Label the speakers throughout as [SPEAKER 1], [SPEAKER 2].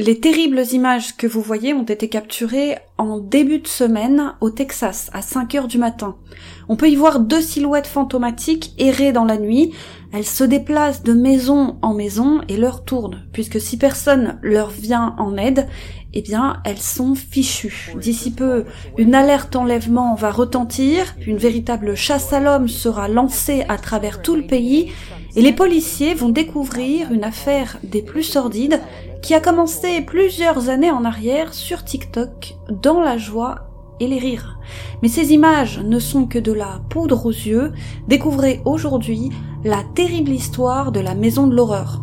[SPEAKER 1] Les terribles images que vous voyez ont été capturées en début de semaine au Texas, à 5 heures du matin. On peut y voir deux silhouettes fantomatiques errer dans la nuit. Elles se déplacent de maison en maison et leur tournent, puisque si personne leur vient en aide, eh bien, elles sont fichues. D'ici peu, une alerte enlèvement va retentir, une véritable chasse à l'homme sera lancée à travers tout le pays, et les policiers vont découvrir une affaire des plus sordides qui a commencé plusieurs années en arrière sur TikTok dans la joie et les rires. Mais ces images ne sont que de la poudre aux yeux. Découvrez aujourd'hui la terrible histoire de la maison de l'horreur.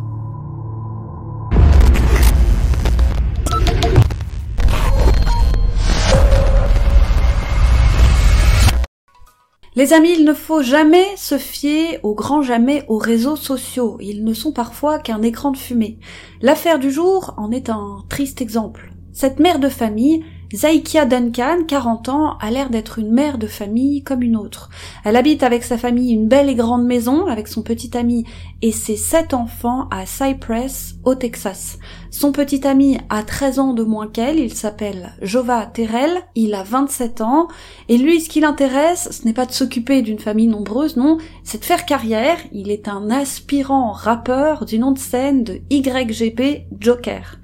[SPEAKER 1] Les amis, il ne faut jamais se fier au grand jamais aux réseaux sociaux. Ils ne sont parfois qu'un écran de fumée. L'affaire du jour en est un triste exemple. Cette mère de famille Zaikia Duncan, 40 ans, a l'air d'être une mère de famille comme une autre. Elle habite avec sa famille une belle et grande maison avec son petit ami et ses sept enfants à Cypress, au Texas. Son petit ami a 13 ans de moins qu'elle, il s'appelle Jova Terrell, il a 27 ans, et lui ce qui l'intéresse, ce n'est pas de s'occuper d'une famille nombreuse, non, c'est de faire carrière, il est un aspirant rappeur du nom de scène de YGP Joker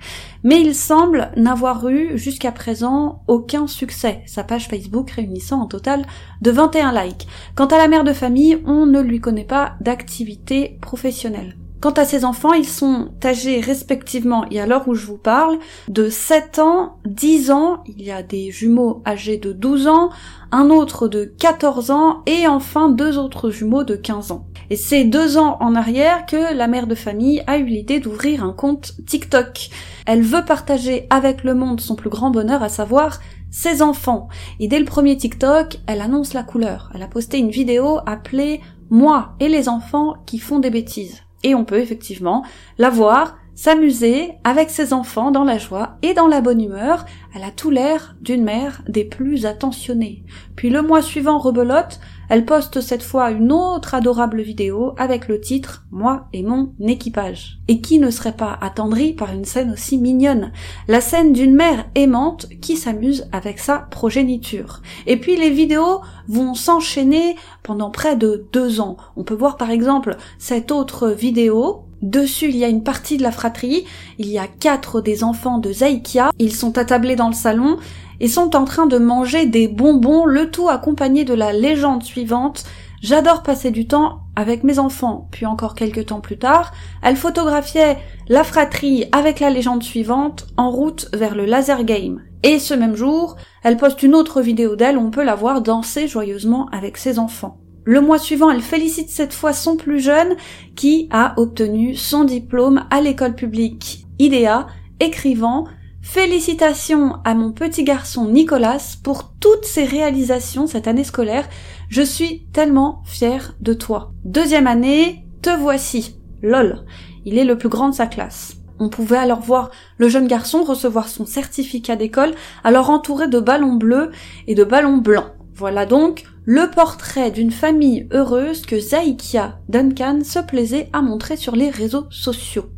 [SPEAKER 1] mais il semble n'avoir eu jusqu'à présent aucun succès, sa page Facebook réunissant en total de 21 likes. Quant à la mère de famille, on ne lui connaît pas d'activité professionnelle. Quant à ses enfants, ils sont âgés respectivement, et à l'heure où je vous parle, de 7 ans, 10 ans, il y a des jumeaux âgés de 12 ans, un autre de 14 ans, et enfin deux autres jumeaux de 15 ans. Et c'est deux ans en arrière que la mère de famille a eu l'idée d'ouvrir un compte TikTok. Elle veut partager avec le monde son plus grand bonheur, à savoir ses enfants. Et dès le premier TikTok, elle annonce la couleur. Elle a posté une vidéo appelée Moi et les enfants qui font des bêtises. Et on peut effectivement la voir s'amuser avec ses enfants dans la joie et dans la bonne humeur. Elle a tout l'air d'une mère des plus attentionnées. Puis le mois suivant, rebelote, elle poste cette fois une autre adorable vidéo avec le titre Moi et mon équipage. Et qui ne serait pas attendri par une scène aussi mignonne? La scène d'une mère aimante qui s'amuse avec sa progéniture. Et puis les vidéos vont s'enchaîner pendant près de deux ans. On peut voir par exemple cette autre vidéo Dessus, il y a une partie de la fratrie. Il y a quatre des enfants de Zaikia. Ils sont attablés dans le salon et sont en train de manger des bonbons, le tout accompagné de la légende suivante. J'adore passer du temps avec mes enfants. Puis encore quelques temps plus tard, elle photographiait la fratrie avec la légende suivante en route vers le laser game. Et ce même jour, elle poste une autre vidéo d'elle on peut la voir danser joyeusement avec ses enfants. Le mois suivant, elle félicite cette fois son plus jeune qui a obtenu son diplôme à l'école publique IDEA, écrivant Félicitations à mon petit garçon Nicolas pour toutes ses réalisations cette année scolaire. Je suis tellement fière de toi. Deuxième année, te voici. Lol. Il est le plus grand de sa classe. On pouvait alors voir le jeune garçon recevoir son certificat d'école, alors entouré de ballons bleus et de ballons blancs. Voilà donc le portrait d'une famille heureuse que Zaikia Duncan se plaisait à montrer sur les réseaux sociaux.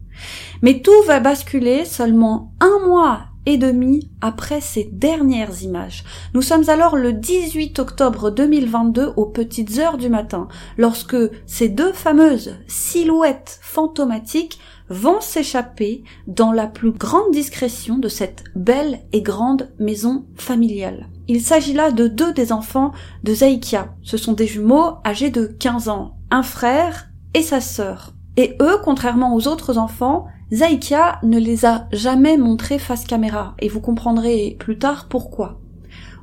[SPEAKER 1] Mais tout va basculer seulement un mois et demi après ces dernières images. Nous sommes alors le 18 octobre 2022 aux petites heures du matin, lorsque ces deux fameuses silhouettes fantomatiques vont s'échapper dans la plus grande discrétion de cette belle et grande maison familiale. Il s'agit là de deux des enfants de Zaikia. Ce sont des jumeaux âgés de 15 ans, un frère et sa sœur. Et eux, contrairement aux autres enfants, Zaikia ne les a jamais montrés face caméra, et vous comprendrez plus tard pourquoi.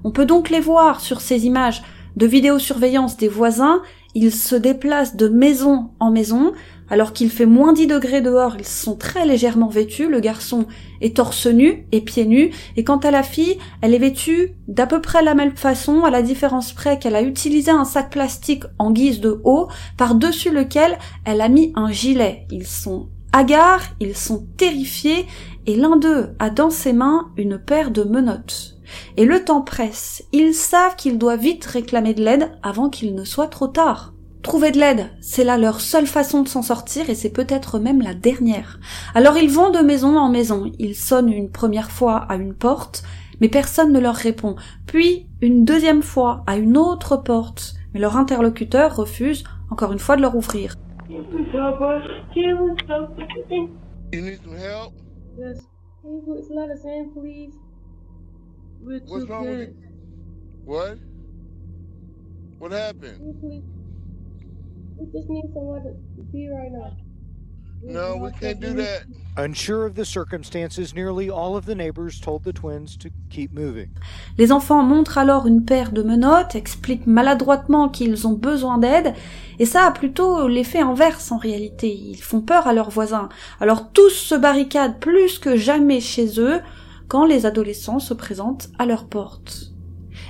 [SPEAKER 1] On peut donc les voir sur ces images de vidéosurveillance des voisins, ils se déplacent de maison en maison, alors qu'il fait moins 10 degrés dehors, ils sont très légèrement vêtus, le garçon est torse nu et pieds nus, et quant à la fille, elle est vêtue d'à peu près la même façon, à la différence près qu'elle a utilisé un sac plastique en guise de haut, par-dessus lequel elle a mis un gilet. Ils sont hagards, ils sont terrifiés, et l'un d'eux a dans ses mains une paire de menottes. Et le temps presse, ils savent qu'ils doivent vite réclamer de l'aide avant qu'il ne soit trop tard. Trouver de l'aide, c'est là leur seule façon de s'en sortir et c'est peut-être même la dernière. Alors ils vont de maison en maison, ils sonnent une première fois à une porte, mais personne ne leur répond. Puis une deuxième fois à une autre porte, mais leur interlocuteur refuse encore une fois de leur ouvrir.
[SPEAKER 2] No, we can't do that. Unsure of the circumstances, nearly all of the neighbors told the twins to keep moving.
[SPEAKER 1] Les enfants montrent alors une paire de menottes, expliquent maladroitement qu'ils ont besoin d'aide, et ça a plutôt l'effet inverse en réalité. Ils font peur à leurs voisins. Alors tous se barricadent plus que jamais chez eux quand les adolescents se présentent à leur porte.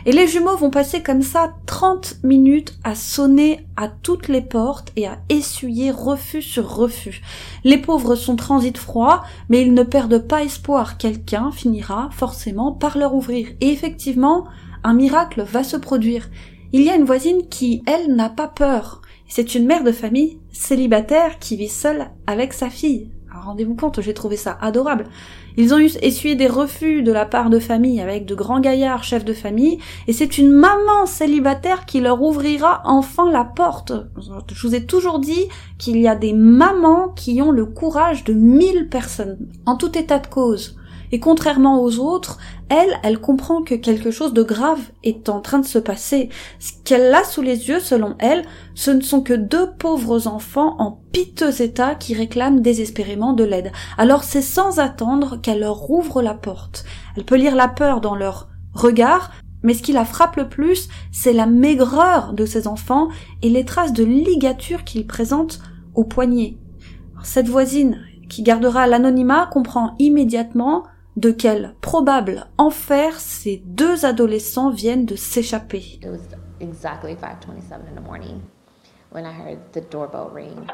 [SPEAKER 1] Et les jumeaux vont passer comme ça 30 minutes à sonner à toutes les portes et à essuyer refus sur refus. Les pauvres sont transit froid, mais ils ne perdent pas espoir. Quelqu'un finira forcément par leur ouvrir. Et effectivement, un miracle va se produire. Il y a une voisine qui, elle, n'a pas peur. C'est une mère de famille célibataire qui vit seule avec sa fille. Rendez-vous compte, j'ai trouvé ça adorable. Ils ont eu essuyé des refus de la part de famille avec de grands gaillards chefs de famille, et c'est une maman célibataire qui leur ouvrira enfin la porte. Je vous ai toujours dit qu'il y a des mamans qui ont le courage de mille personnes. En tout état de cause, et contrairement aux autres, elle, elle comprend que quelque chose de grave est en train de se passer. Ce qu'elle a sous les yeux, selon elle, ce ne sont que deux pauvres enfants en piteux état qui réclament désespérément de l'aide. Alors c'est sans attendre qu'elle leur ouvre la porte. Elle peut lire la peur dans leur regard, mais ce qui la frappe le plus, c'est la maigreur de ces enfants et les traces de ligature qu'ils présentent au poignet. Cette voisine, qui gardera l'anonymat, comprend immédiatement de quel probable enfer ces deux adolescents viennent de s'échapper. exactly 5:27 in the morning when I heard the doorbell ring.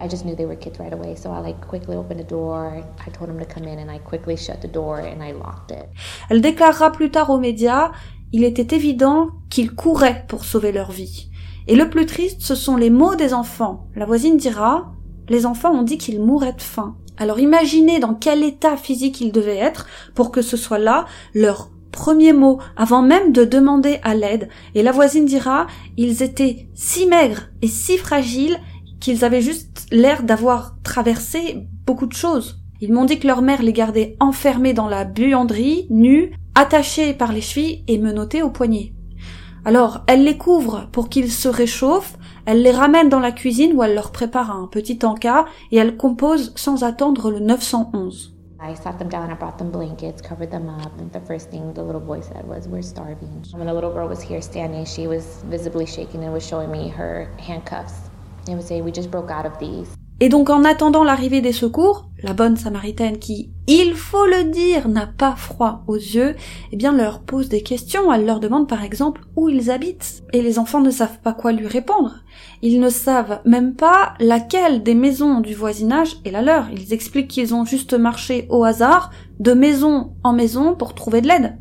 [SPEAKER 1] I just knew they were kids right away, so I like quickly opened the door. I told them to come in and I quickly shut the door and I locked it. Elle déclarera plus tard aux médias, il était évident qu'ils couraient pour sauver leur vie. Et le plus triste, ce sont les mots des enfants. La voisine dira, les enfants ont dit qu'ils mourraient de faim. Alors imaginez dans quel état physique ils devaient être pour que ce soit là leur premier mot avant même de demander à l'aide. Et la voisine dira, ils étaient si maigres et si fragiles qu'ils avaient juste l'air d'avoir traversé beaucoup de choses. Ils m'ont dit que leur mère les gardait enfermés dans la buanderie, nus, attachés par les chevilles et menottés au poignet. Alors, elle les couvre pour qu'ils se réchauffent, elle les ramène dans la cuisine où elle leur prépare un petit encas et elle compose sans attendre le 911. I sat them down, I brought them blankets, covered them up, and the first thing the little boy said was, We're starving. When the little girl was here standing, she was visibly shaking and was showing me her handcuffs. It was saying, We just broke out of these. Et donc en attendant l'arrivée des secours, la bonne samaritaine qui, il faut le dire, n'a pas froid aux yeux, eh bien leur pose des questions, elle leur demande par exemple où ils habitent, et les enfants ne savent pas quoi lui répondre. Ils ne savent même pas laquelle des maisons du voisinage est la leur. Ils expliquent qu'ils ont juste marché au hasard, de maison en maison pour trouver de l'aide.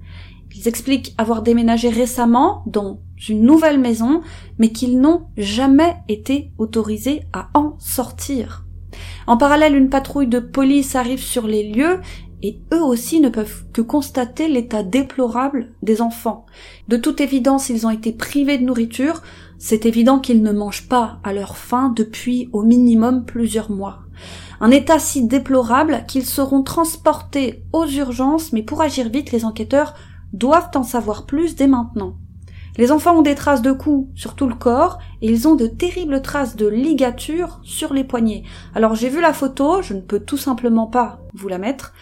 [SPEAKER 1] Ils expliquent avoir déménagé récemment dans une nouvelle maison, mais qu'ils n'ont jamais été autorisés à en sortir. En parallèle, une patrouille de police arrive sur les lieux et eux aussi ne peuvent que constater l'état déplorable des enfants. De toute évidence, ils ont été privés de nourriture, c'est évident qu'ils ne mangent pas à leur faim depuis au minimum plusieurs mois. Un état si déplorable qu'ils seront transportés aux urgences, mais pour agir vite, les enquêteurs doivent en savoir plus dès maintenant. Les enfants ont des traces de coups sur tout le corps et ils ont de terribles traces de ligatures sur les poignets. Alors j'ai vu la photo, je ne peux tout simplement pas vous la mettre,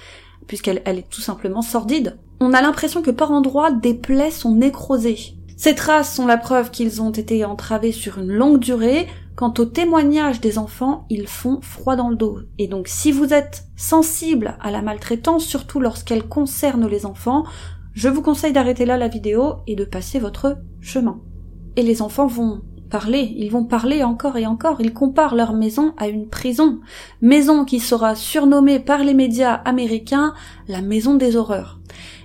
[SPEAKER 1] puisqu'elle est tout simplement sordide. On a l'impression que par endroits des plaies sont nécrosées. Ces traces sont la preuve qu'ils ont été entravés sur une longue durée. Quant aux témoignages des enfants, ils font froid dans le dos. Et donc si vous êtes sensible à la maltraitance, surtout lorsqu'elle concerne les enfants, je vous conseille d'arrêter là la vidéo et de passer votre chemin. Et les enfants vont parler, ils vont parler encore et encore, ils comparent leur maison à une prison, maison qui sera surnommée par les médias américains la maison des horreurs.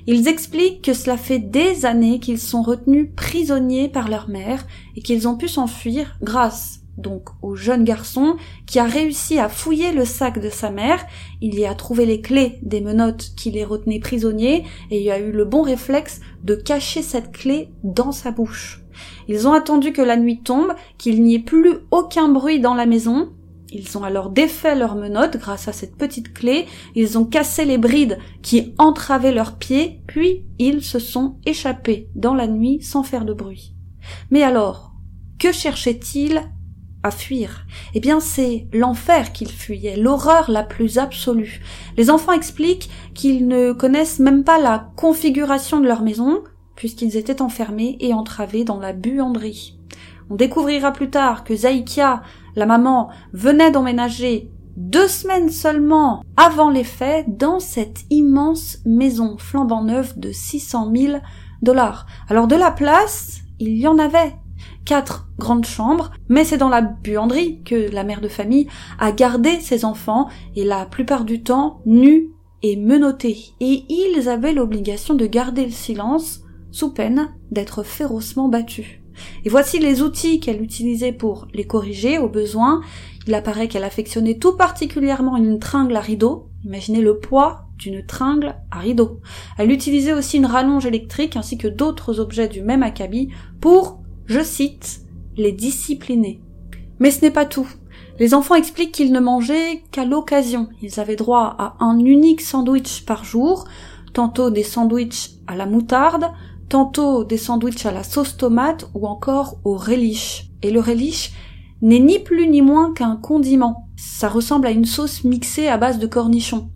[SPEAKER 1] Ils expliquent que cela fait des années qu'ils sont retenus prisonniers par leur mère et qu'ils ont pu s'enfuir grâce donc au jeune garçon qui a réussi à fouiller le sac de sa mère, il y a trouvé les clés des menottes qui les retenaient prisonniers et il a eu le bon réflexe de cacher cette clé dans sa bouche. Ils ont attendu que la nuit tombe, qu'il n'y ait plus aucun bruit dans la maison, ils ont alors défait leurs menottes grâce à cette petite clé, ils ont cassé les brides qui entravaient leurs pieds, puis ils se sont échappés dans la nuit sans faire de bruit. Mais alors, que cherchaient-ils à fuir Eh bien c'est l'enfer qu'ils fuyaient, l'horreur la plus absolue. Les enfants expliquent qu'ils ne connaissent même pas la configuration de leur maison, puisqu'ils étaient enfermés et entravés dans la buanderie. On découvrira plus tard que Zaïkia, la maman, venait d'emménager deux semaines seulement avant les faits dans cette immense maison flambant neuve de 600 000 dollars. Alors de la place, il y en avait. Quatre grandes chambres, mais c'est dans la buanderie que la mère de famille a gardé ses enfants et la plupart du temps nus et menottés. Et ils avaient l'obligation de garder le silence sous peine d'être férocement battus. Et voici les outils qu'elle utilisait pour les corriger au besoin. Il apparaît qu'elle affectionnait tout particulièrement une tringle à rideau. Imaginez le poids d'une tringle à rideau. Elle utilisait aussi une rallonge électrique ainsi que d'autres objets du même acabit pour, je cite, les discipliner. Mais ce n'est pas tout. Les enfants expliquent qu'ils ne mangeaient qu'à l'occasion. Ils avaient droit à un unique sandwich par jour, tantôt des sandwichs à la moutarde, tantôt des sandwichs à la sauce tomate ou encore au relish. Et le relish n'est ni plus ni moins qu'un condiment. Ça ressemble à une sauce mixée à base de cornichons.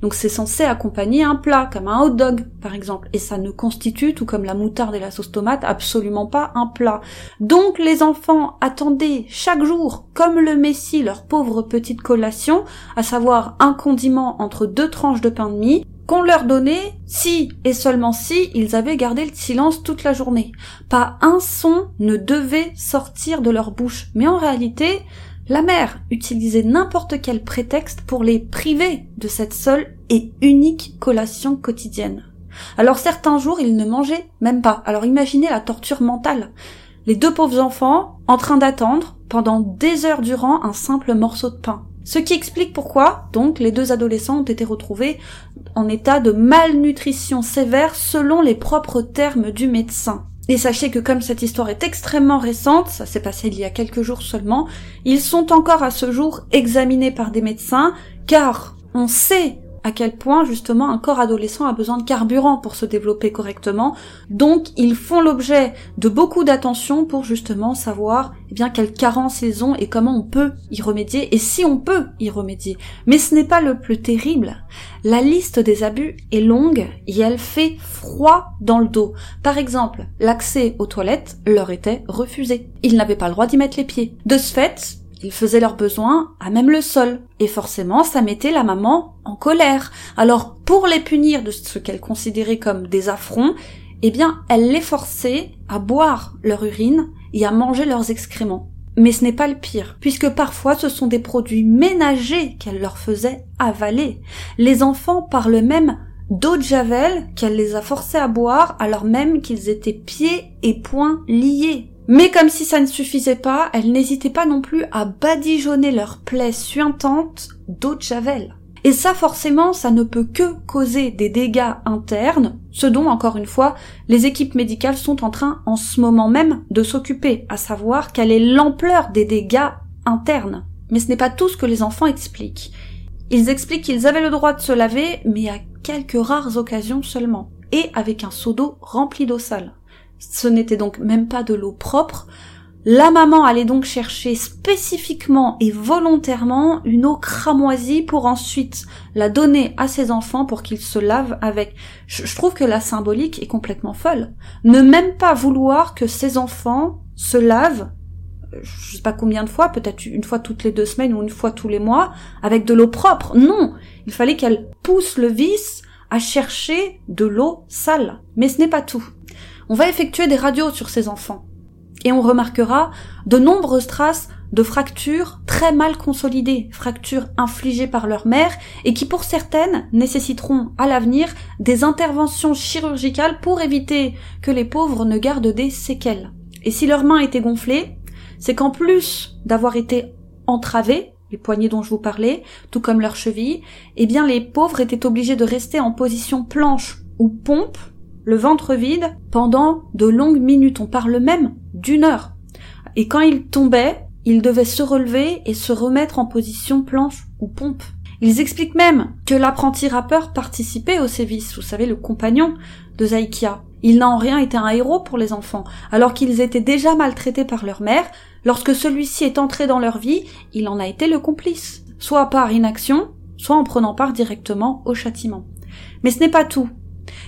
[SPEAKER 1] Donc c'est censé accompagner un plat, comme un hot dog par exemple. Et ça ne constitue, tout comme la moutarde et la sauce tomate, absolument pas un plat. Donc les enfants attendaient chaque jour, comme le Messie, leur pauvre petite collation, à savoir un condiment entre deux tranches de pain de mie, qu'on leur donnait si et seulement si ils avaient gardé le silence toute la journée. Pas un son ne devait sortir de leur bouche. Mais en réalité, la mère utilisait n'importe quel prétexte pour les priver de cette seule et unique collation quotidienne. Alors certains jours, ils ne mangeaient même pas. Alors imaginez la torture mentale. Les deux pauvres enfants en train d'attendre pendant des heures durant un simple morceau de pain. Ce qui explique pourquoi, donc, les deux adolescents ont été retrouvés en état de malnutrition sévère selon les propres termes du médecin. Et sachez que comme cette histoire est extrêmement récente, ça s'est passé il y a quelques jours seulement, ils sont encore à ce jour examinés par des médecins, car on sait à quel point justement un corps adolescent a besoin de carburant pour se développer correctement. Donc ils font l'objet de beaucoup d'attention pour justement savoir eh bien quelles carences ils ont et comment on peut y remédier et si on peut y remédier. Mais ce n'est pas le plus terrible. La liste des abus est longue et elle fait froid dans le dos. Par exemple, l'accès aux toilettes leur était refusé. Ils n'avaient pas le droit d'y mettre les pieds. De ce fait, ils faisaient leurs besoins à même le sol. Et forcément, ça mettait la maman en colère. Alors, pour les punir de ce qu'elle considérait comme des affronts, eh bien, elle les forçait à boire leur urine et à manger leurs excréments. Mais ce n'est pas le pire, puisque parfois ce sont des produits ménagers qu'elle leur faisait avaler. Les enfants parlent même d'eau de javel qu'elle les a forcés à boire alors même qu'ils étaient pieds et poings liés. Mais comme si ça ne suffisait pas, elles n'hésitaient pas non plus à badigeonner leurs plaies suintantes d'eau de javel. Et ça forcément, ça ne peut que causer des dégâts internes, ce dont, encore une fois, les équipes médicales sont en train en ce moment même de s'occuper, à savoir quelle est l'ampleur des dégâts internes. Mais ce n'est pas tout ce que les enfants expliquent. Ils expliquent qu'ils avaient le droit de se laver, mais à quelques rares occasions seulement, et avec un seau d'eau rempli d'eau sale ce n'était donc même pas de l'eau propre. La maman allait donc chercher spécifiquement et volontairement une eau cramoisie pour ensuite la donner à ses enfants pour qu'ils se lavent avec. Je, trouve que la symbolique est complètement folle. Ne même pas vouloir que ses enfants se lavent, je sais pas combien de fois, peut-être une fois toutes les deux semaines ou une fois tous les mois, avec de l'eau propre. Non! Il fallait qu'elle pousse le vice à chercher de l'eau sale. Mais ce n'est pas tout. On va effectuer des radios sur ces enfants. Et on remarquera de nombreuses traces de fractures très mal consolidées, fractures infligées par leur mère et qui pour certaines nécessiteront à l'avenir des interventions chirurgicales pour éviter que les pauvres ne gardent des séquelles. Et si leurs mains étaient gonflées, c'est qu'en plus d'avoir été entravées, les poignets dont je vous parlais, tout comme leurs chevilles, eh bien les pauvres étaient obligés de rester en position planche ou pompe, le ventre vide, pendant de longues minutes. On parle même d'une heure. Et quand ils tombaient, ils devaient se relever et se remettre en position planche ou pompe. Ils expliquent même que l'apprenti rappeur participait au sévice, vous savez, le compagnon de Zaikia. Il n'a en rien été un héros pour les enfants, alors qu'ils étaient déjà maltraités par leur mère, lorsque celui-ci est entré dans leur vie, il en a été le complice, soit par inaction, soit en prenant part directement au châtiment. Mais ce n'est pas tout.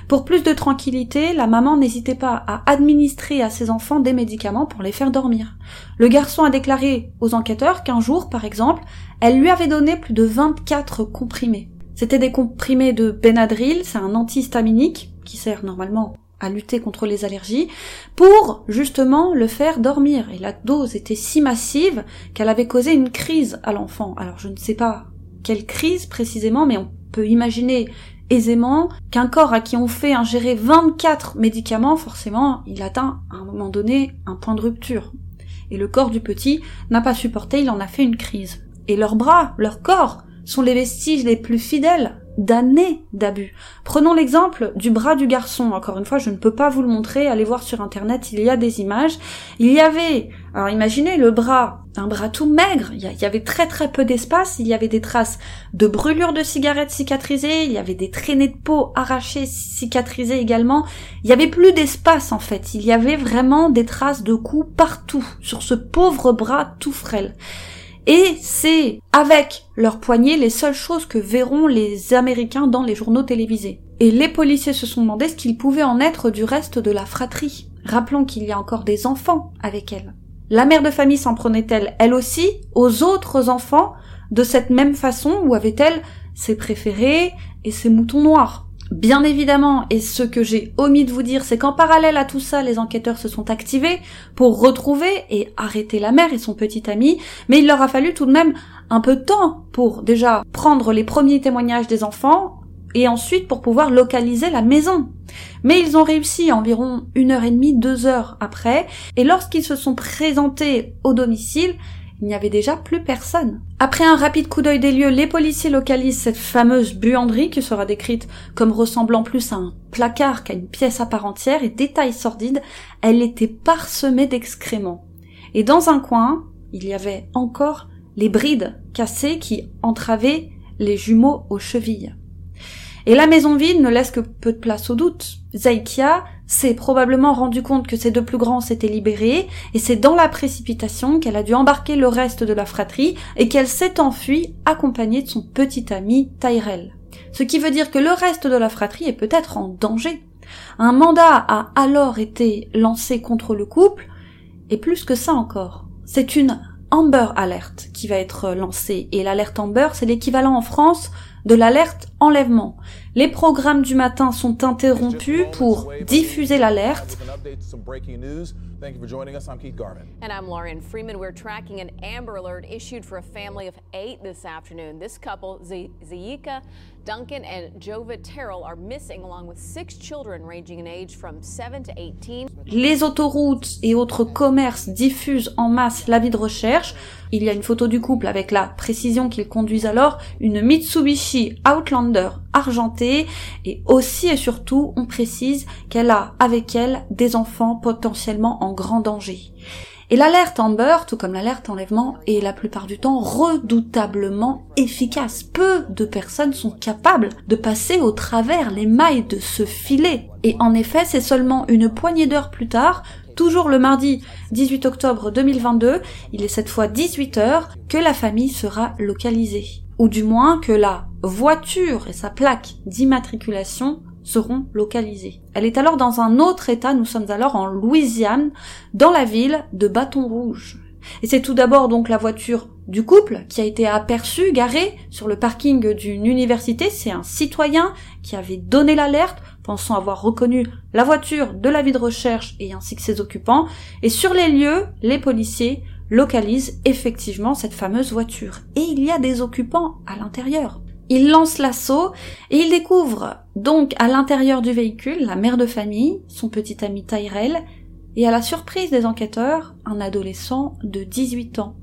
[SPEAKER 1] Pour plus de tranquillité, la maman n'hésitait pas à administrer à ses enfants des médicaments pour les faire dormir. Le garçon a déclaré aux enquêteurs qu'un jour, par exemple, elle lui avait donné plus de 24 comprimés. C'était des comprimés de Benadryl, c'est un antihistaminique qui sert normalement à lutter contre les allergies, pour justement le faire dormir. Et la dose était si massive qu'elle avait causé une crise à l'enfant. Alors je ne sais pas quelle crise précisément, mais on peut imaginer aisément qu'un corps à qui on fait ingérer 24 médicaments, forcément, il atteint à un moment donné un point de rupture. Et le corps du petit n'a pas supporté, il en a fait une crise. Et leurs bras, leur corps, sont les vestiges les plus fidèles d'années d'abus. Prenons l'exemple du bras du garçon. Encore une fois, je ne peux pas vous le montrer. Allez voir sur internet, il y a des images. Il y avait, alors imaginez le bras, un bras tout maigre. Il y avait très très peu d'espace. Il y avait des traces de brûlures de cigarettes cicatrisées. Il y avait des traînées de peau arrachées cicatrisées également. Il y avait plus d'espace en fait. Il y avait vraiment des traces de coups partout sur ce pauvre bras tout frêle. Et c'est avec leurs poignets les seules choses que verront les Américains dans les journaux télévisés. Et les policiers se sont demandé ce qu'il pouvait en être du reste de la fratrie. Rappelons qu'il y a encore des enfants avec elle. La mère de famille s'en prenait-elle, elle aussi, aux autres enfants de cette même façon ou avait-elle ses préférés et ses moutons noirs? Bien évidemment, et ce que j'ai omis de vous dire, c'est qu'en parallèle à tout ça, les enquêteurs se sont activés pour retrouver et arrêter la mère et son petit ami, mais il leur a fallu tout de même un peu de temps pour déjà prendre les premiers témoignages des enfants et ensuite pour pouvoir localiser la maison. Mais ils ont réussi environ une heure et demie, deux heures après, et lorsqu'ils se sont présentés au domicile, il n'y avait déjà plus personne. Après un rapide coup d'œil des lieux, les policiers localisent cette fameuse buanderie qui sera décrite comme ressemblant plus à un placard qu'à une pièce à part entière et détail sordide, elle était parsemée d'excréments. Et dans un coin, il y avait encore les brides cassées qui entravaient les jumeaux aux chevilles. Et la maison vide ne laisse que peu de place au doute. Zaikia s'est probablement rendu compte que ses deux plus grands s'étaient libérés, et c'est dans la précipitation qu'elle a dû embarquer le reste de la fratrie et qu'elle s'est enfuie accompagnée de son petit ami Tyrell. Ce qui veut dire que le reste de la fratrie est peut-être en danger. Un mandat a alors été lancé contre le couple, et plus que ça encore. C'est une Amber Alert qui va être lancée, et l'alerte Amber c'est l'équivalent en France de l'alerte enlèvement. Les programmes du matin sont interrompus pour diffuser l'alerte.
[SPEAKER 3] Thank you for joining us. I'm Keith Garvin. And I'm Lauren Freeman. We're tracking an Amber Alert issued for a family of eight this afternoon. This couple, Zayika, Duncan, and Jova Terrell, are missing along with six children ranging in age from 7 to 18.
[SPEAKER 1] Les autoroutes et autres commerces diffusent en masse l'avis de recherche. Il y a une photo du couple avec la précision qu'ils conduisent alors une Mitsubishi Outlander argentée et aussi et surtout on précise qu'elle a avec elle des enfants potentiellement en grand danger. Et l'alerte Amber, tout comme l'alerte enlèvement, est la plupart du temps redoutablement efficace. Peu de personnes sont capables de passer au travers les mailles de ce filet. Et en effet, c'est seulement une poignée d'heures plus tard, toujours le mardi 18 octobre 2022, il est cette fois 18 heures, que la famille sera localisée. Ou du moins que la voiture et sa plaque d'immatriculation seront localisées. Elle est alors dans un autre état, nous sommes alors en Louisiane, dans la ville de Bâton Rouge. Et c'est tout d'abord donc la voiture du couple qui a été aperçue, garée sur le parking d'une université. C'est un citoyen qui avait donné l'alerte, pensant avoir reconnu la voiture de la vie de recherche et ainsi que ses occupants. Et sur les lieux, les policiers localise effectivement cette fameuse voiture. Et il y a des occupants à l'intérieur. Il lance l'assaut et il découvre donc à l'intérieur du véhicule la mère de famille, son petit ami Tyrell, et à la surprise des enquêteurs, un adolescent de 18 ans,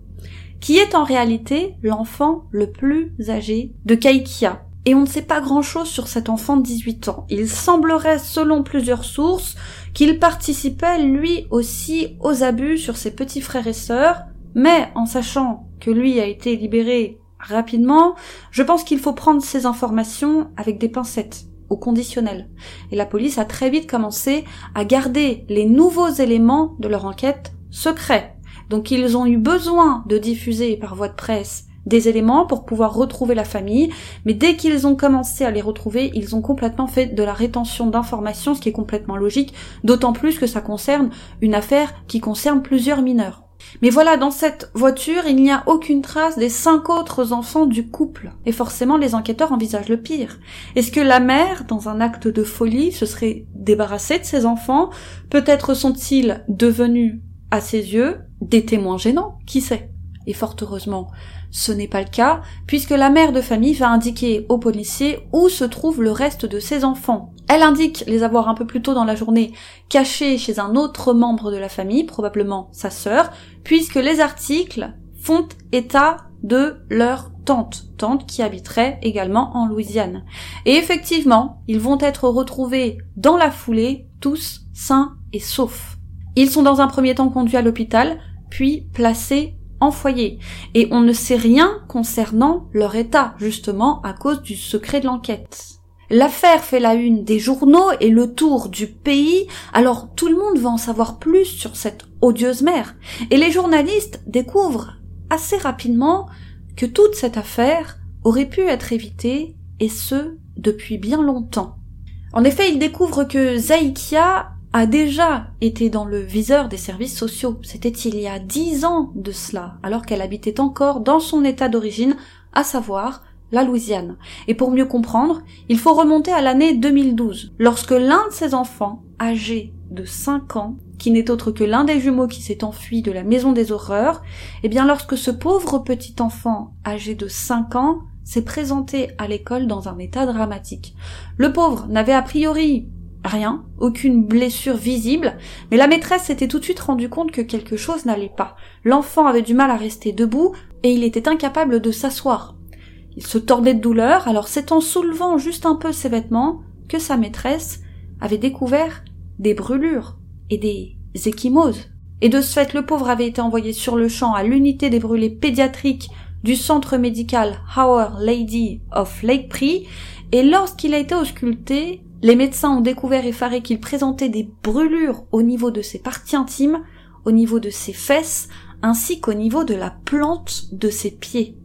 [SPEAKER 1] qui est en réalité l'enfant le plus âgé de Kaikia. Et on ne sait pas grand chose sur cet enfant de 18 ans. Il semblerait, selon plusieurs sources, qu'il participait lui aussi aux abus sur ses petits frères et sœurs, mais en sachant que lui a été libéré rapidement, je pense qu'il faut prendre ces informations avec des pincettes au conditionnel. Et la police a très vite commencé à garder les nouveaux éléments de leur enquête secrets. Donc ils ont eu besoin de diffuser par voie de presse des éléments pour pouvoir retrouver la famille, mais dès qu'ils ont commencé à les retrouver, ils ont complètement fait de la rétention d'informations, ce qui est complètement logique, d'autant plus que ça concerne une affaire qui concerne plusieurs mineurs. Mais voilà, dans cette voiture, il n'y a aucune trace des cinq autres enfants du couple. Et forcément, les enquêteurs envisagent le pire. Est-ce que la mère, dans un acte de folie, se serait débarrassée de ses enfants? Peut-être sont-ils devenus, à ses yeux, des témoins gênants Qui sait? Et fort heureusement, ce n'est pas le cas, puisque la mère de famille va indiquer aux policiers où se trouve le reste de ses enfants. Elle indique les avoir un peu plus tôt dans la journée cachés chez un autre membre de la famille, probablement sa sœur, puisque les articles font état de leur tante, tante qui habiterait également en Louisiane. Et effectivement, ils vont être retrouvés dans la foulée, tous sains et saufs. Ils sont dans un premier temps conduits à l'hôpital, puis placés en foyer. Et on ne sait rien concernant leur état, justement à cause du secret de l'enquête. L'affaire fait la une des journaux et le tour du pays, alors tout le monde va en savoir plus sur cette odieuse mère. Et les journalistes découvrent assez rapidement que toute cette affaire aurait pu être évitée, et ce, depuis bien longtemps. En effet, ils découvrent que Zaikia a déjà été dans le viseur des services sociaux. C'était il y a dix ans de cela, alors qu'elle habitait encore dans son état d'origine, à savoir la Louisiane. Et pour mieux comprendre, il faut remonter à l'année 2012, lorsque l'un de ses enfants, âgé de 5 ans, qui n'est autre que l'un des jumeaux qui s'est enfui de la maison des horreurs, eh bien lorsque ce pauvre petit enfant, âgé de 5 ans, s'est présenté à l'école dans un état dramatique. Le pauvre n'avait a priori Rien, aucune blessure visible, mais la maîtresse s'était tout de suite rendu compte que quelque chose n'allait pas. L'enfant avait du mal à rester debout et il était incapable de s'asseoir. Il se tordait de douleur, alors c'est en soulevant juste un peu ses vêtements que sa maîtresse avait découvert des brûlures et des échymoses. Et de ce fait, le pauvre avait été envoyé sur le champ à l'unité des brûlés pédiatriques du centre médical Our Lady of Lake Prix, et lorsqu'il a été ausculté, les médecins ont découvert effarés qu'il présentait des brûlures au niveau de ses parties intimes, au niveau de ses fesses, ainsi qu'au niveau de la plante de ses pieds.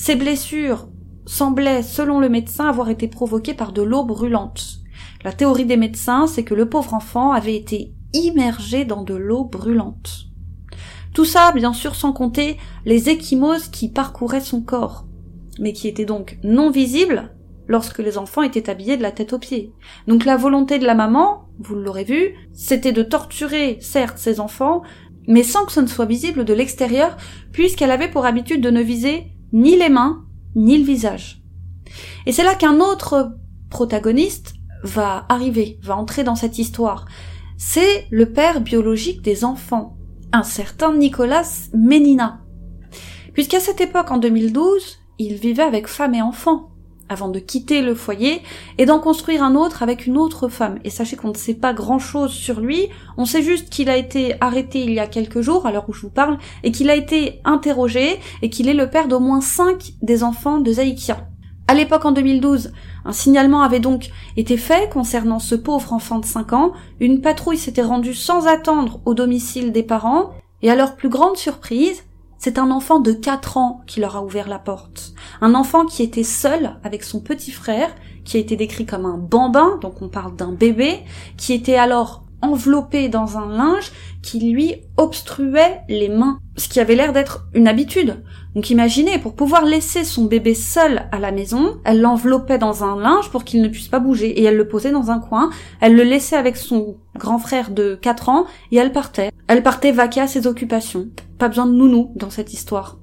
[SPEAKER 1] Ces blessures semblaient, selon le médecin, avoir été provoquées par de l'eau brûlante. La théorie des médecins, c'est que le pauvre enfant avait été immergé dans de l'eau brûlante. Tout ça, bien sûr, sans compter les échymoses qui parcouraient son corps, mais qui étaient donc non visibles lorsque les enfants étaient habillés de la tête aux pieds. Donc la volonté de la maman, vous l'aurez vu, c'était de torturer, certes, ses enfants, mais sans que ce ne soit visible de l'extérieur, puisqu'elle avait pour habitude de ne viser ni les mains, ni le visage. Et c'est là qu'un autre protagoniste va arriver, va entrer dans cette histoire. C'est le père biologique des enfants, un certain Nicolas Ménina. Puisqu'à cette époque, en 2012, il vivait avec femme et enfants avant de quitter le foyer et d'en construire un autre avec une autre femme. Et sachez qu'on ne sait pas grand chose sur lui, on sait juste qu'il a été arrêté il y a quelques jours, à l'heure où je vous parle, et qu'il a été interrogé et qu'il est le père d'au moins cinq des enfants de Zaïkia. À l'époque, en 2012, un signalement avait donc été fait concernant ce pauvre enfant de 5 ans, une patrouille s'était rendue sans attendre au domicile des parents, et à leur plus grande surprise, c'est un enfant de 4 ans qui leur a ouvert la porte. Un enfant qui était seul avec son petit frère, qui a été décrit comme un bambin, donc on parle d'un bébé, qui était alors enveloppé dans un linge qui lui obstruait les mains, ce qui avait l'air d'être une habitude. Donc imaginez, pour pouvoir laisser son bébé seul à la maison, elle l'enveloppait dans un linge pour qu'il ne puisse pas bouger et elle le posait dans un coin, elle le laissait avec son grand frère de 4 ans et elle partait. Elle partait vaquer à ses occupations. Pas besoin de nounou dans cette histoire.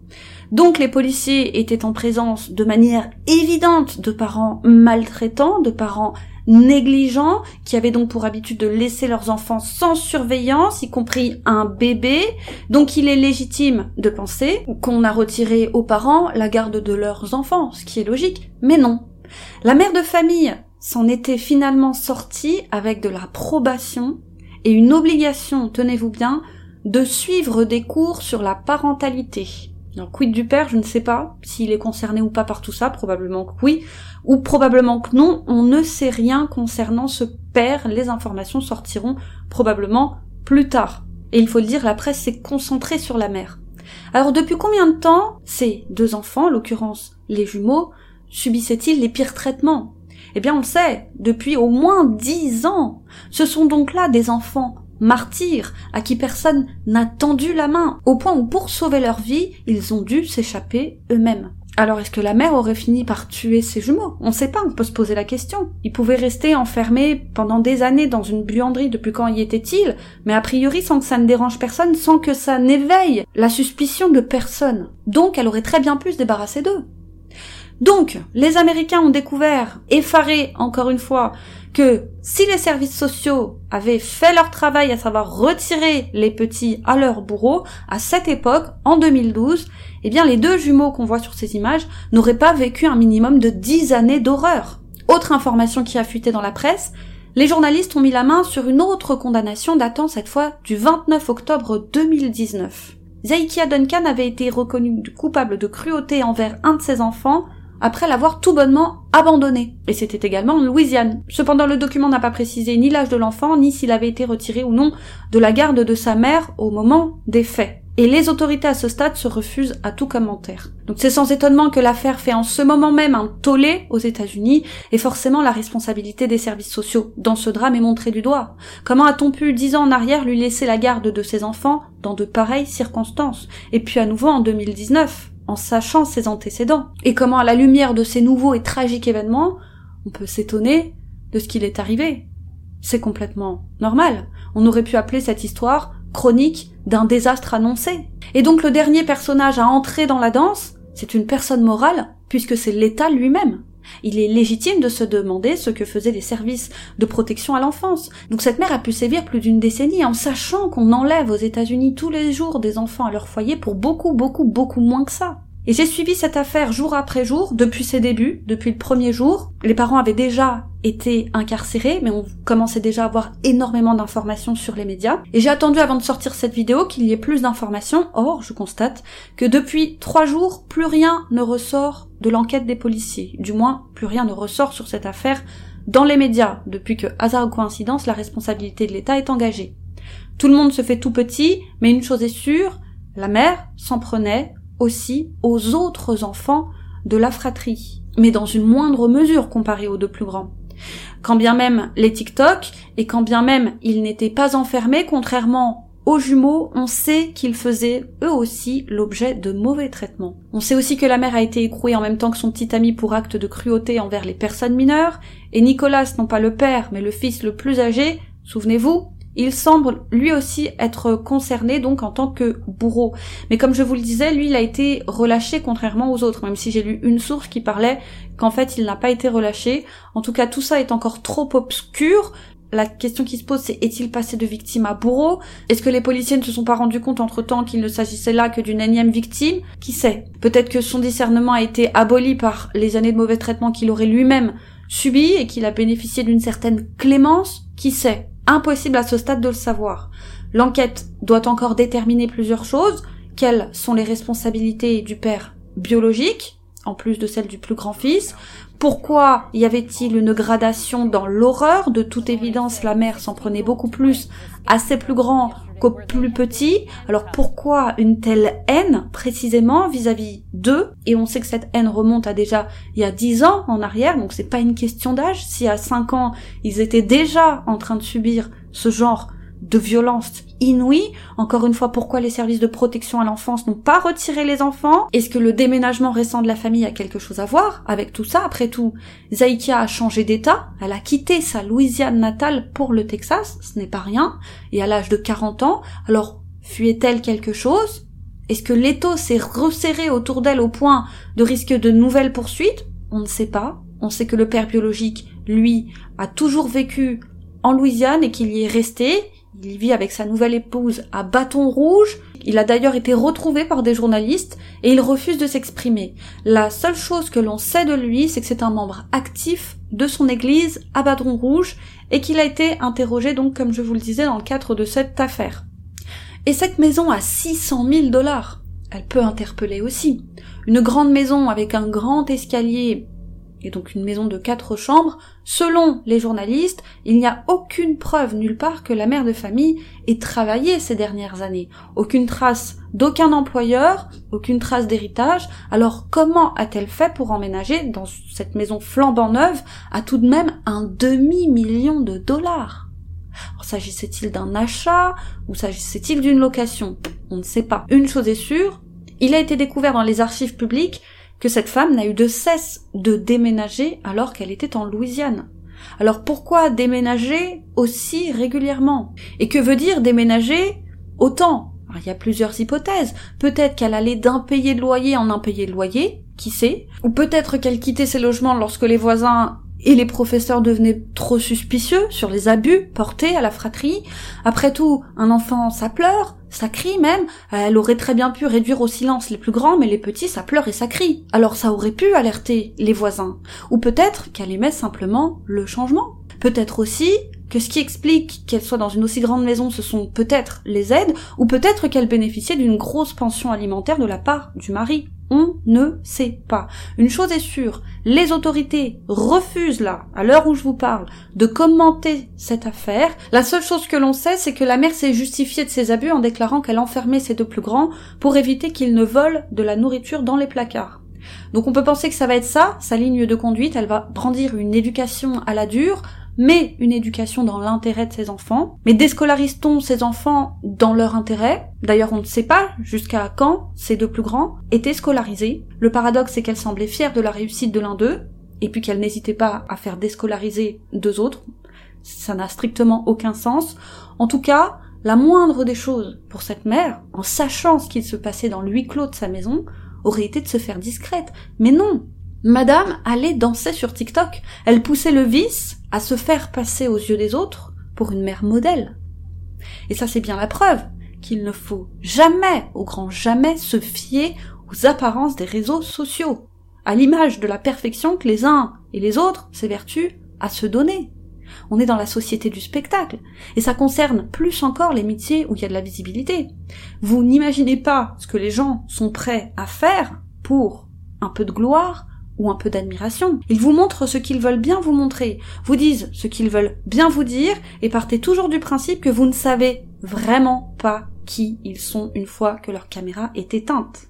[SPEAKER 1] Donc les policiers étaient en présence de manière évidente de parents maltraitants, de parents négligents, qui avaient donc pour habitude de laisser leurs enfants sans surveillance, y compris un bébé. Donc il est légitime de penser qu'on a retiré aux parents la garde de leurs enfants, ce qui est logique, mais non. La mère de famille s'en était finalement sortie avec de la probation et une obligation, tenez-vous bien, de suivre des cours sur la parentalité. Donc, quid du père, je ne sais pas s'il est concerné ou pas par tout ça, probablement que oui, ou probablement que non, on ne sait rien concernant ce père, les informations sortiront probablement plus tard. Et il faut le dire, la presse s'est concentrée sur la mère. Alors depuis combien de temps ces deux enfants, en l'occurrence les jumeaux, subissaient-ils les pires traitements? Eh bien on le sait, depuis au moins dix ans. Ce sont donc là des enfants martyrs à qui personne n'a tendu la main, au point où pour sauver leur vie, ils ont dû s'échapper eux-mêmes. Alors est-ce que la mère aurait fini par tuer ses jumeaux? On ne sait pas, on peut se poser la question. Ils pouvaient rester enfermés pendant des années dans une buanderie depuis quand y était-il, mais a priori sans que ça ne dérange personne, sans que ça n'éveille la suspicion de personne. Donc elle aurait très bien pu se débarrasser d'eux. Donc, les Américains ont découvert, effarés encore une fois, que si les services sociaux avaient fait leur travail, à savoir retirer les petits à leur bourreau, à cette époque, en 2012, eh bien les deux jumeaux qu'on voit sur ces images n'auraient pas vécu un minimum de dix années d'horreur. Autre information qui a fuité dans la presse, les journalistes ont mis la main sur une autre condamnation datant cette fois du 29 octobre 2019. Zaikia Duncan avait été reconnu coupable de cruauté envers un de ses enfants après l'avoir tout bonnement abandonné. Et c'était également en Louisiane. Cependant, le document n'a pas précisé ni l'âge de l'enfant, ni s'il avait été retiré ou non de la garde de sa mère au moment des faits. Et les autorités à ce stade se refusent à tout commentaire. Donc c'est sans étonnement que l'affaire fait en ce moment même un tollé aux États-Unis, et forcément la responsabilité des services sociaux dans ce drame est montrée du doigt. Comment a-t-on pu dix ans en arrière lui laisser la garde de ses enfants dans de pareilles circonstances? Et puis à nouveau en 2019 en sachant ses antécédents, et comment à la lumière de ces nouveaux et tragiques événements, on peut s'étonner de ce qu'il est arrivé. C'est complètement normal. On aurait pu appeler cette histoire chronique d'un désastre annoncé. Et donc le dernier personnage à entrer dans la danse, c'est une personne morale, puisque c'est l'État lui-même. Il est légitime de se demander ce que faisaient les services de protection à l'enfance. Donc cette mère a pu sévir plus d'une décennie en sachant qu'on enlève aux États-Unis tous les jours des enfants à leur foyer pour beaucoup, beaucoup, beaucoup moins que ça. Et j'ai suivi cette affaire jour après jour depuis ses débuts, depuis le premier jour. Les parents avaient déjà été incarcérés, mais on commençait déjà à avoir énormément d'informations sur les médias. Et j'ai attendu avant de sortir cette vidéo qu'il y ait plus d'informations. Or, je constate que depuis trois jours, plus rien ne ressort de l'enquête des policiers. Du moins, plus rien ne ressort sur cette affaire dans les médias, depuis que, hasard ou coïncidence, la responsabilité de l'État est engagée. Tout le monde se fait tout petit, mais une chose est sûre, la mère s'en prenait aussi aux autres enfants de la fratrie, mais dans une moindre mesure comparée aux deux plus grands. Quand bien même les TikTok, et quand bien même ils n'étaient pas enfermés, contrairement aux jumeaux, on sait qu'ils faisaient eux aussi l'objet de mauvais traitements. On sait aussi que la mère a été écrouée en même temps que son petit ami pour acte de cruauté envers les personnes mineures, et Nicolas, non pas le père, mais le fils le plus âgé, souvenez-vous, il semble lui aussi être concerné donc en tant que bourreau. Mais comme je vous le disais, lui il a été relâché contrairement aux autres, même si j'ai lu une source qui parlait qu'en fait il n'a pas été relâché. En tout cas tout ça est encore trop obscur. La question qui se pose, c'est est-il passé de victime à bourreau? Est-ce que les policiers ne se sont pas rendus compte entre-temps qu'il ne s'agissait là que d'une énième victime? Qui sait? Peut-être que son discernement a été aboli par les années de mauvais traitement qu'il aurait lui-même subi et qu'il a bénéficié d'une certaine clémence? Qui sait? Impossible à ce stade de le savoir. L'enquête doit encore déterminer plusieurs choses. Quelles sont les responsabilités du père biologique, en plus de celles du plus grand-fils Pourquoi y avait-il une gradation dans l'horreur De toute évidence, la mère s'en prenait beaucoup plus à ses plus grands qu'aux plus petits. Alors pourquoi une telle haine précisément vis-à-vis d'eux Et on sait que cette haine remonte à déjà il y a dix ans en arrière, donc c'est pas une question d'âge. Si à cinq ans ils étaient déjà en train de subir ce genre de violence inouïe. Encore une fois, pourquoi les services de protection à l'enfance n'ont pas retiré les enfants? Est-ce que le déménagement récent de la famille a quelque chose à voir avec tout ça? Après tout, Zaïkia a changé d'état, elle a quitté sa Louisiane natale pour le Texas, ce n'est pas rien, et à l'âge de 40 ans, alors fuyait-elle quelque chose? Est-ce que l'étau s'est resserré autour d'elle au point de risquer de nouvelles poursuites? On ne sait pas. On sait que le père biologique, lui, a toujours vécu en Louisiane et qu'il y est resté. Il vit avec sa nouvelle épouse à Bâton Rouge. Il a d'ailleurs été retrouvé par des journalistes et il refuse de s'exprimer. La seule chose que l'on sait de lui, c'est que c'est un membre actif de son église à Bâton Rouge et qu'il a été interrogé donc, comme je vous le disais, dans le cadre de cette affaire. Et cette maison à 600 000 dollars, elle peut interpeller aussi. Une grande maison avec un grand escalier et donc une maison de quatre chambres, selon les journalistes, il n'y a aucune preuve nulle part que la mère de famille ait travaillé ces dernières années. Aucune trace d'aucun employeur, aucune trace d'héritage. Alors comment a-t-elle fait pour emménager dans cette maison flambant neuve à tout de même un demi-million de dollars? S'agissait-il d'un achat ou s'agissait-il d'une location? On ne sait pas. Une chose est sûre, il a été découvert dans les archives publiques cette femme n'a eu de cesse de déménager alors qu'elle était en Louisiane. Alors pourquoi déménager aussi régulièrement? Et que veut dire déménager autant? Il y a plusieurs hypothèses. Peut-être qu'elle allait d'un payé de loyer en impayé de loyer, qui sait? Ou peut-être qu'elle quittait ses logements lorsque les voisins et les professeurs devenaient trop suspicieux sur les abus portés à la fratrie. Après tout, un enfant, ça pleure, ça crie même. Elle aurait très bien pu réduire au silence les plus grands, mais les petits, ça pleure et ça crie. Alors ça aurait pu alerter les voisins. Ou peut-être qu'elle aimait simplement le changement. Peut-être aussi que ce qui explique qu'elle soit dans une aussi grande maison, ce sont peut-être les aides, ou peut-être qu'elle bénéficiait d'une grosse pension alimentaire de la part du mari. On ne sait pas. Une chose est sûre, les autorités refusent là, à l'heure où je vous parle, de commenter cette affaire. La seule chose que l'on sait, c'est que la mère s'est justifiée de ses abus en déclarant qu'elle enfermait ses deux plus grands pour éviter qu'ils ne volent de la nourriture dans les placards. Donc on peut penser que ça va être ça, sa ligne de conduite, elle va brandir une éducation à la dure, mais une éducation dans l'intérêt de ses enfants. Mais déscolarise-t-on ses enfants dans leur intérêt? D'ailleurs, on ne sait pas jusqu'à quand ces deux plus grands étaient scolarisés. Le paradoxe, c'est qu'elle semblait fière de la réussite de l'un d'eux, et puis qu'elle n'hésitait pas à faire déscolariser deux autres. Ça n'a strictement aucun sens. En tout cas, la moindre des choses pour cette mère, en sachant ce qu'il se passait dans l'huis clos de sa maison, aurait été de se faire discrète. Mais non, Madame allait danser sur TikTok. Elle poussait le vice à se faire passer aux yeux des autres pour une mère modèle. Et ça c'est bien la preuve qu'il ne faut jamais, au grand jamais, se fier aux apparences des réseaux sociaux, à l'image de la perfection que les uns et les autres s'évertuent à se donner. On est dans la société du spectacle, et ça concerne plus encore les métiers où il y a de la visibilité. Vous n'imaginez pas ce que les gens sont prêts à faire pour un peu de gloire, ou un peu d'admiration. Ils vous montrent ce qu'ils veulent bien vous montrer, vous disent ce qu'ils veulent bien vous dire, et partez toujours du principe que vous ne savez vraiment pas qui ils sont une fois que leur caméra est éteinte.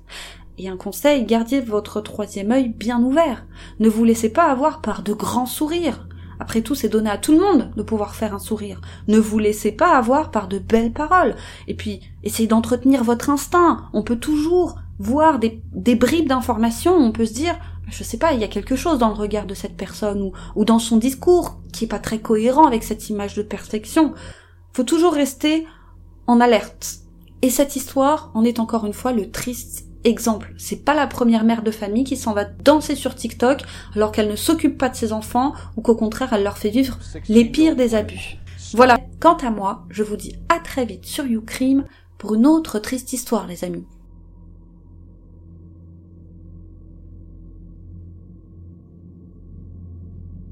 [SPEAKER 1] Et un conseil, gardez votre troisième œil bien ouvert. Ne vous laissez pas avoir par de grands sourires. Après tout, c'est donné à tout le monde de pouvoir faire un sourire. Ne vous laissez pas avoir par de belles paroles. Et puis, essayez d'entretenir votre instinct. On peut toujours voir des, des bribes d'informations. On peut se dire, je sais pas, il y a quelque chose dans le regard de cette personne ou, ou dans son discours qui est pas très cohérent avec cette image de perfection. Faut toujours rester en alerte. Et cette histoire en est encore une fois le triste exemple. C'est pas la première mère de famille qui s'en va danser sur TikTok alors qu'elle ne s'occupe pas de ses enfants ou qu'au contraire elle leur fait vivre les pires des abus. Voilà. Quant à moi, je vous dis à très vite sur YouCrime pour une autre triste histoire les amis.